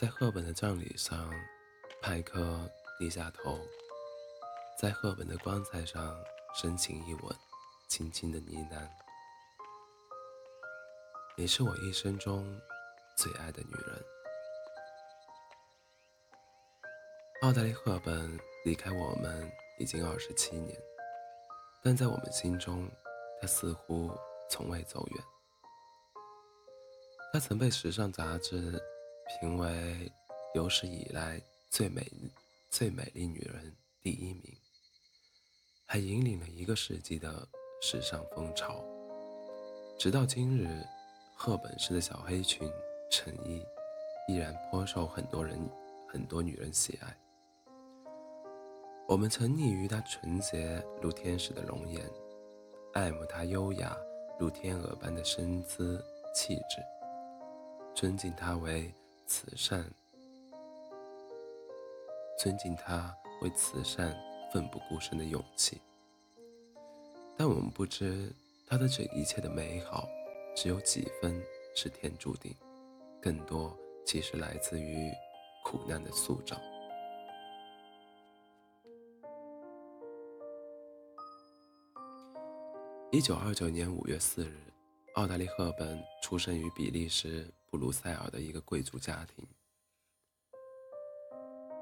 在赫本的葬礼上，派克低下头，在赫本的棺材上深情一吻，轻轻的呢喃：“你是我一生中最爱的女人。”奥黛丽·赫本离开我们已经二十七年，但在我们心中，她似乎从未走远。她曾被时尚杂志。评为有史以来最美、最美丽女人第一名，还引领了一个世纪的时尚风潮。直到今日，赫本式的小黑裙、衬衣依然颇受很多人、很多女人喜爱。我们沉溺于她纯洁如天使的容颜，爱慕她优雅如天鹅般的身姿气质，尊敬她为。慈善，尊敬他为慈善奋不顾身的勇气，但我们不知他的这一切的美好，只有几分是天注定，更多其实来自于苦难的塑造。一九二九年五月四日，奥黛丽·赫本出生于比利时。布鲁塞尔的一个贵族家庭，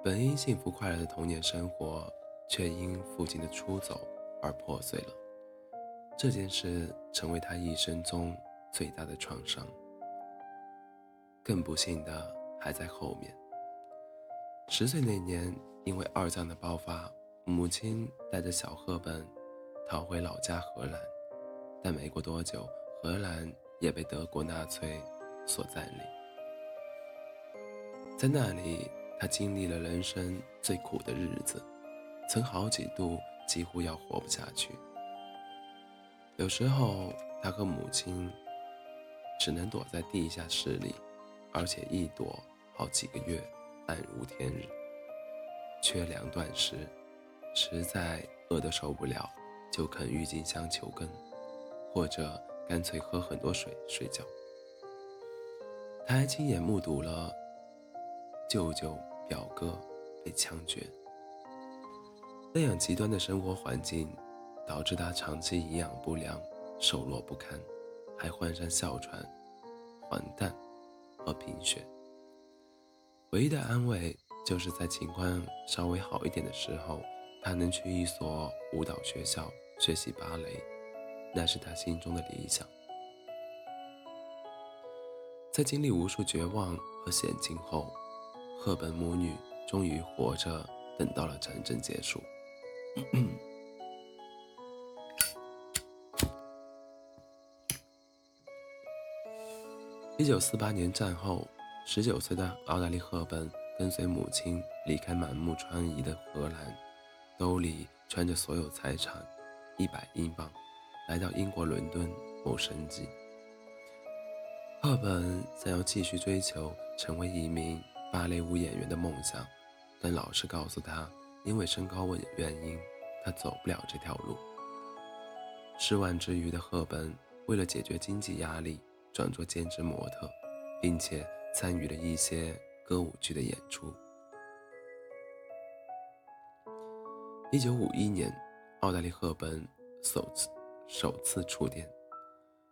本应幸福快乐的童年生活，却因父亲的出走而破碎了。这件事成为他一生中最大的创伤。更不幸的还在后面。十岁那年，因为二战的爆发，母亲带着小赫本逃回老家荷兰，但没过多久，荷兰也被德国纳粹。所占领，在那里，他经历了人生最苦的日子，曾好几度几乎要活不下去。有时候，他和母亲只能躲在地下室里，而且一躲好几个月，暗无天日。缺粮断食，实在饿得受不了，就啃郁金香球根，或者干脆喝很多水睡觉。他还亲眼目睹了舅舅、表哥被枪决，那样极端的生活环境导致他长期营养不良、瘦弱不堪，还患上哮喘、黄疸和贫血。唯一的安慰就是在情况稍微好一点的时候，他能去一所舞蹈学校学习芭蕾，那是他心中的理想。在经历无数绝望和险境后，赫本母女终于活着等到了战争结束。一九四八年战后，十九岁的奥黛丽·赫本跟随母亲离开满目疮痍的荷兰，兜里揣着所有财产一百英镑，来到英国伦敦谋生计。赫本想要继续追求成为一名芭蕾舞演员的梦想，但老师告诉他，因为身高问原因，他走不了这条路。失望之余的赫本，为了解决经济压力，转做兼职模特，并且参与了一些歌舞剧的演出。一九五一年，奥黛丽·赫本首次首次触电，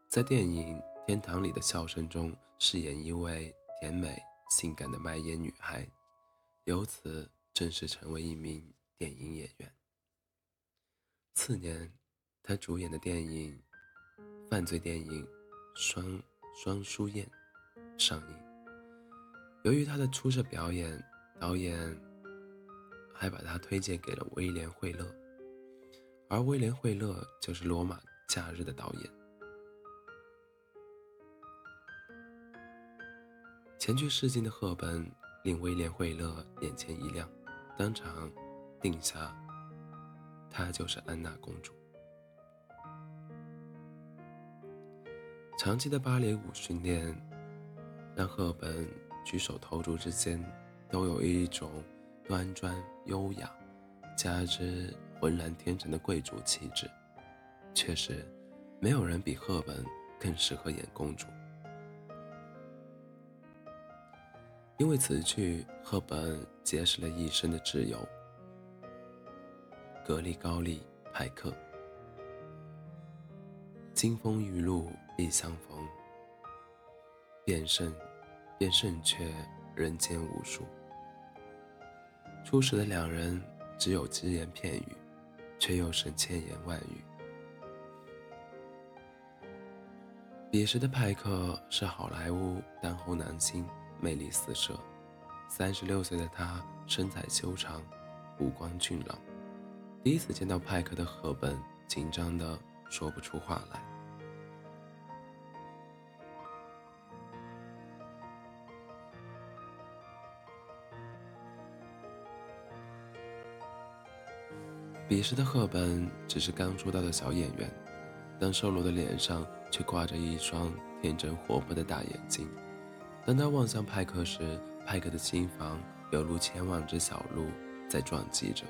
在电影。天堂里的笑声中饰演一位甜美性感的卖烟女孩，由此正式成为一名电影演员。次年，她主演的电影犯罪电影《双双书燕》上映。由于她的出色表演，导演还把她推荐给了威廉·惠勒，而威廉·惠勒就是《罗马假日》的导演。前去试镜的赫本令威廉·惠勒眼前一亮，当场定下她就是安娜公主。长期的芭蕾舞训练让赫本举手投足之间都有一种端庄优雅，加之浑然天成的贵族气质。确实，没有人比赫本更适合演公主。因为此去，赫本结识了一生的挚友格里高利·派克。金风玉露一相逢，便胜便胜却人间无数。初识的两人只有只言片语，却又是千言万语。彼时的派克是好莱坞当红男星。魅力四射，三十六岁的他身材修长，五官俊朗。第一次见到派克的赫本，紧张的说不出话来。彼时的赫本只是刚出道的小演员，但瘦弱的脸上却挂着一双天真活泼的大眼睛。当他望向派克时，派克的心房犹如千万只小鹿在撞击着。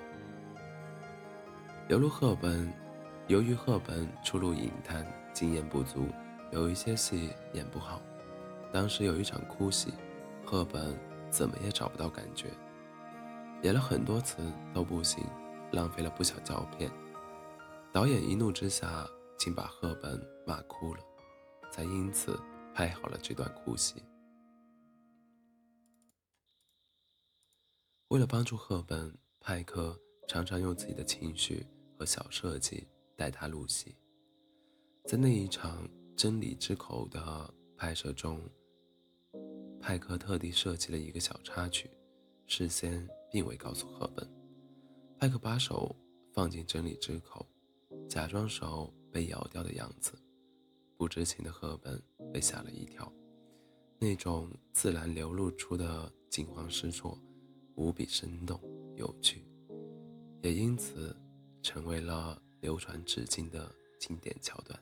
犹如赫本，由于赫本初入影坛，经验不足，有一些戏演不好。当时有一场哭戏，赫本怎么也找不到感觉，演了很多次都不行，浪费了不少胶片。导演一怒之下，竟把赫本骂哭了，才因此拍好了这段哭戏。为了帮助赫本，派克常常用自己的情绪和小设计带她入戏。在那一场《真理之口》的拍摄中，派克特地设计了一个小插曲，事先并未告诉赫本。派克把手放进真理之口，假装手被咬掉的样子，不知情的赫本被吓了一跳。那种自然流露出的惊慌失措。无比生动有趣，也因此成为了流传至今的经典桥段。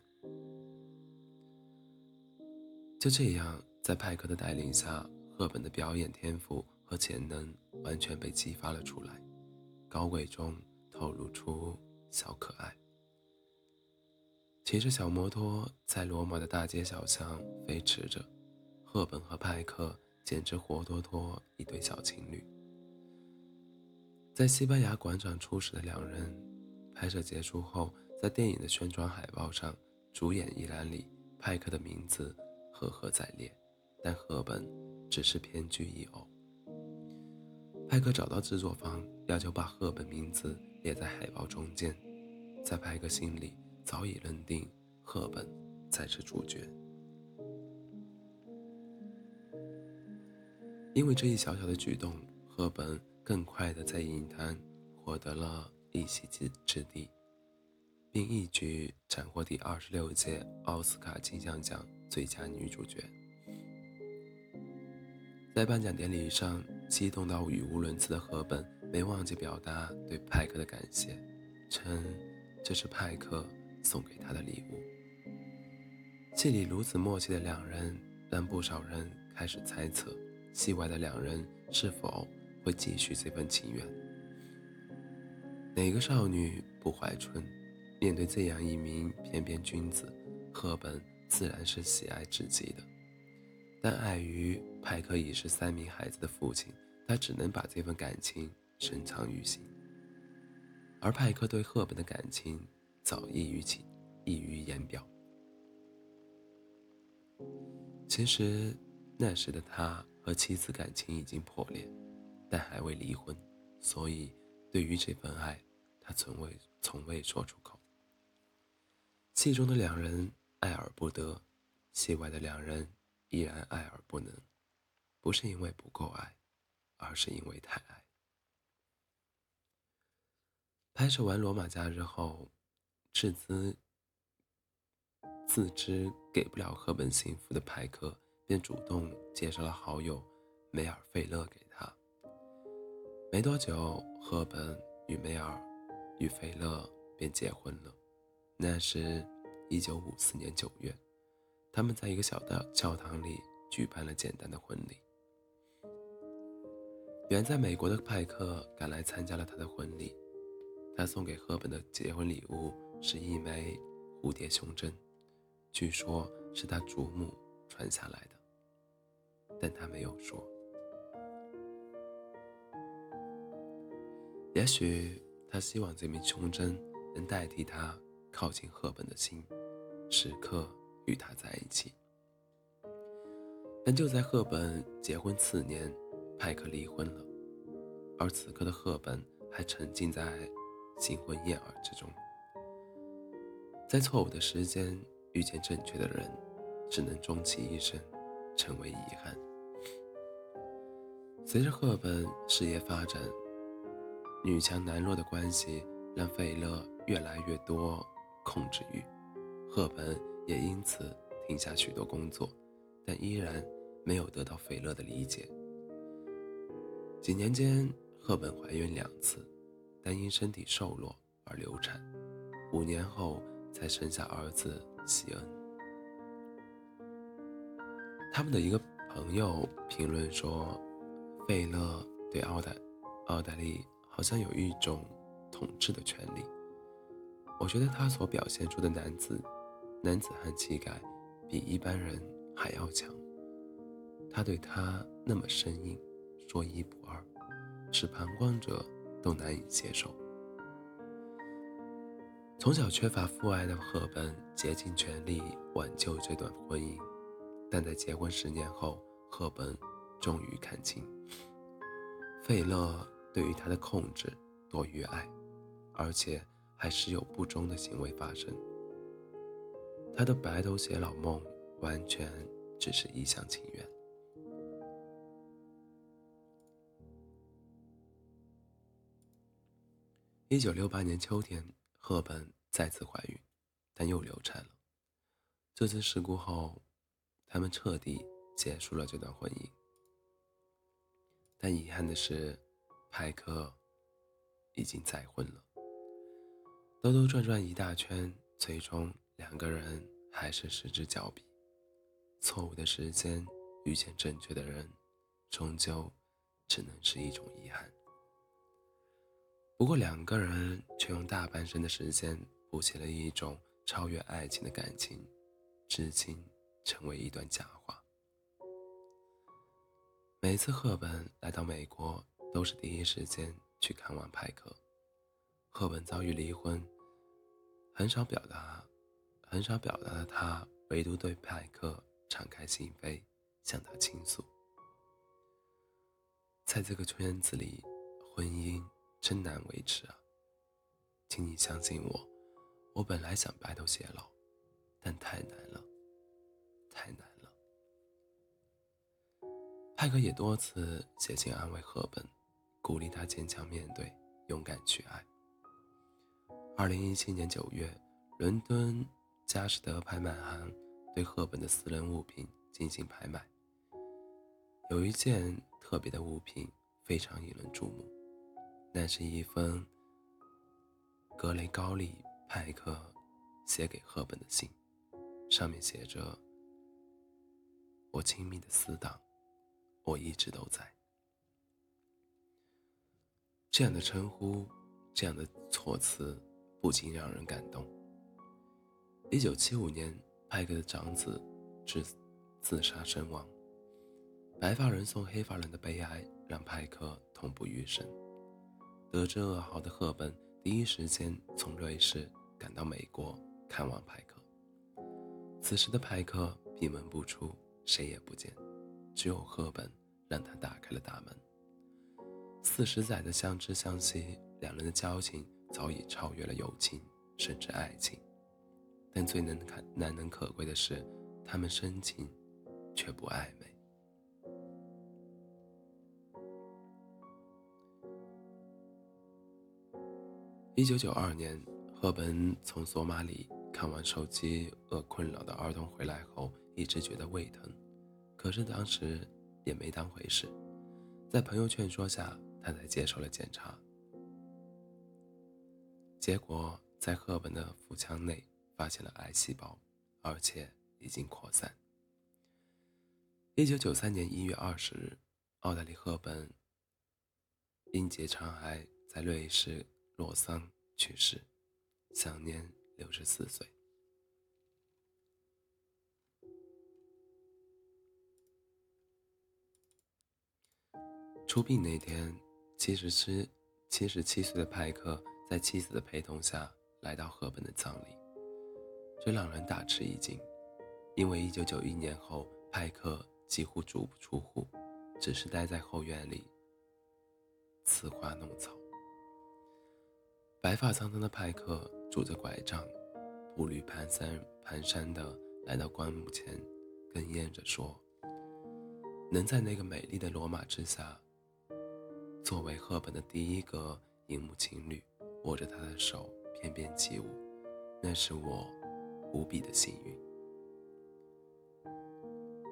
就这样，在派克的带领下，赫本的表演天赋和潜能完全被激发了出来，高贵中透露出小可爱。骑着小摩托在罗马的大街小巷飞驰着，赫本和派克简直活脱脱一对小情侣。在西班牙广场初识的两人，拍摄结束后，在电影的宣传海报上，主演一栏里，派克的名字赫赫在列，但赫本只是偏居一偶。派克找到制作方，要求把赫本名字列在海报中间，在派克心里早已认定赫本才是主角。因为这一小小的举动，赫本。更快地在影坛获得了一席之之地，并一举斩获第二十六届奥斯卡金像奖最佳女主角。在颁奖典礼上，激动到语无伦次的赫本没忘记表达对派克的感谢，称这是派克送给他的礼物。戏里如此默契的两人，让不少人开始猜测，戏外的两人是否。会继续这份情缘。哪个少女不怀春？面对这样一名翩翩君子，赫本自然是喜爱至极的。但碍于派克已是三名孩子的父亲，他只能把这份感情深藏于心。而派克对赫本的感情早溢于情，溢于言表。其实那时的他和妻子感情已经破裂。但还未离婚，所以对于这份爱，他从未从未说出口。戏中的两人爱而不得，戏外的两人依然爱而不能，不是因为不够爱，而是因为太爱。拍摄完《罗马假日》后，斥资自知给不了赫本幸福的派克，便主动介绍了好友梅尔费勒给他。没多久，赫本与梅尔与费勒便结婚了。那是一九五四年九月，他们在一个小的教堂里举办了简单的婚礼。远在美国的派克赶来参加了他的婚礼他送给赫本的结婚礼物是一枚蝴蝶胸针据说是他祖母传下来的但他没有说。也许他希望这枚胸针能代替他靠近赫本的心时刻与他在一起。但就在赫本结婚次年派克离婚了，而此刻的赫本还沉浸在新婚燕尔之中。在错误的时间遇见正确的人，只能终其一生成为遗憾。随着赫本事业发展，女强男弱的关系让费勒越来越多控制欲，赫本也因此停下许多工作。但依然没有得到费勒的理解。几年间，赫本怀孕两次，但因身体瘦弱而流产。五年后才生下儿子希恩。他们的一个朋友评论说：“费勒对奥黛奥黛丽好像有一种统治的权利。”我觉得他所表现出的男子男子汉气概，比一般人。还要强，他对她那么生硬，说一不二，使旁观者都难以接受。从小缺乏父爱的赫本竭尽全力挽救这段婚姻，但在结婚十年后，赫本终于看清，费勒对于他的控制多于爱，而且还时有不忠的行为发生。他的白头偕老梦。完全只是一厢情愿。一九六八年秋天，赫本再次怀孕，但又流产了。这次事故后，他们彻底结束了这段婚姻。但遗憾的是，派克已经再婚了。兜兜转转一大圈，最终两个人还是失之交臂。错误的时间遇见正确的人，终究只能是一种遗憾。不过两个人却用大半生的时间补起了一种超越爱情的感情，至今成为一段佳话。每次赫本来到美国，都是第一时间去看望派克。赫本遭遇离婚，很少表达，很少表达的他，唯独对派克。敞开心扉，向他倾诉。在这个圈子里，婚姻真难维持啊！请你相信我，我本来想白头偕老，但太难了，太难了。派克也多次写信安慰赫本，鼓励他坚强面对，勇敢去爱。二零一七年九月，伦敦佳士得拍卖行。对赫本的私人物品进行拍卖，有一件特别的物品非常引人注目，那是一封格雷高利·派克写给赫本的信，上面写着：“我亲密的死党，我一直都在。”这样的称呼，这样的措辞，不禁让人感动。一九七五年。派克的长子自自杀身亡，白发人送黑发人的悲哀让派克痛不欲生。得知噩耗的赫本第一时间从瑞士赶到美国看望派克。此时的派克闭门不出，谁也不见，只有赫本让他打开了大门。四十载的相知相惜，两人的交情早已超越了友情，甚至爱情。但最能看难能可贵的是，他们深情，却不暧昧。一九九二年，赫本从索马里看完受饥饿困扰的儿童回来后，一直觉得胃疼，可是当时也没当回事。在朋友劝说下，他才接受了检查，结果在赫本的腹腔内。发现了癌细胞，而且已经扩散。一九九三年一月二十日，奥黛丽·赫本因结肠癌在瑞士洛桑去世，享年六十四岁。出殡那天，七十七七十七岁的派克在妻子的陪同下来到赫本的葬礼，这让人大吃一惊，因为一九九一年后，派克几乎足不出户，只是待在后院里刺花弄草。白发苍苍的派克拄着拐杖，步履蹒跚蹒跚地来到棺木前，哽咽着说：“能在那个美丽的罗马之下。”作为赫本的第一个荧幕情侣，握着她的手翩翩起舞，那是我无比的幸运。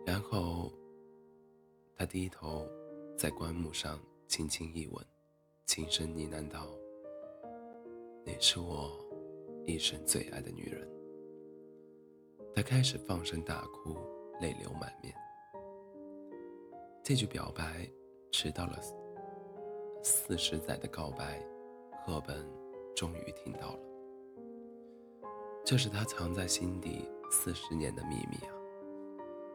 然后，他低头在棺木上轻轻一吻，轻声呢喃道：“你是我一生最爱的女人。”他开始放声大哭，泪流满面。这句表白迟到了。四十载的告白，赫本终于听到了。这是他藏在心底四十年的秘密啊！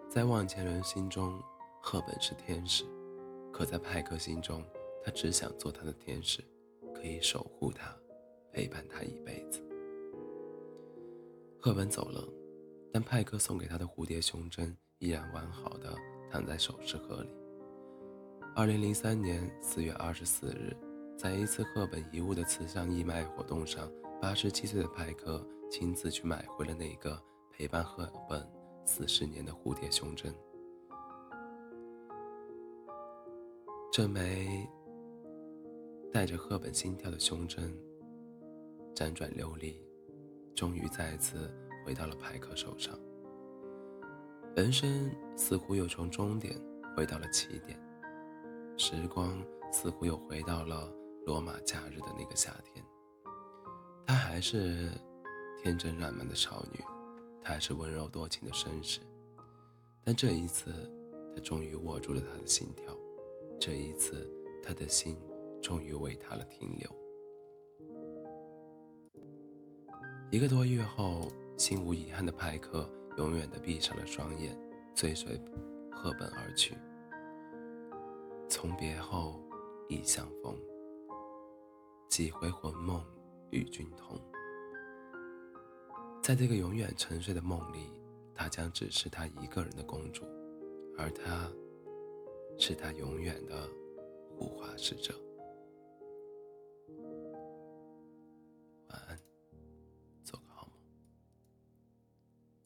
在万千人心中，赫本是天使；可在派克心中，他只想做他的天使，可以守护他，陪伴他一辈子。赫本走了，但派克送给他的蝴蝶胸针依然完好的躺在首饰盒里。二零零三年四月二十四日，在一次赫本遗物的慈善义卖活动上，八十七岁的派克亲自去买回了那个陪伴赫本四十年的蝴蝶胸针。这枚带着赫本心跳的胸针，辗转流离，终于再次回到了派克手上。人生似乎又从终点回到了起点。时光似乎又回到了罗马假日的那个夏天，她还是天真烂漫的少女，她还是温柔多情的绅士，但这一次，他终于握住了她的心跳，这一次，他的心终于为他了停留。一个多月后，心无遗憾的派克永远的闭上了双眼，追随赫本而去。从别后，忆相逢。几回魂梦与君同。在这个永远沉睡的梦里，她将只是他一个人的公主，而他，是他永远的护花使者。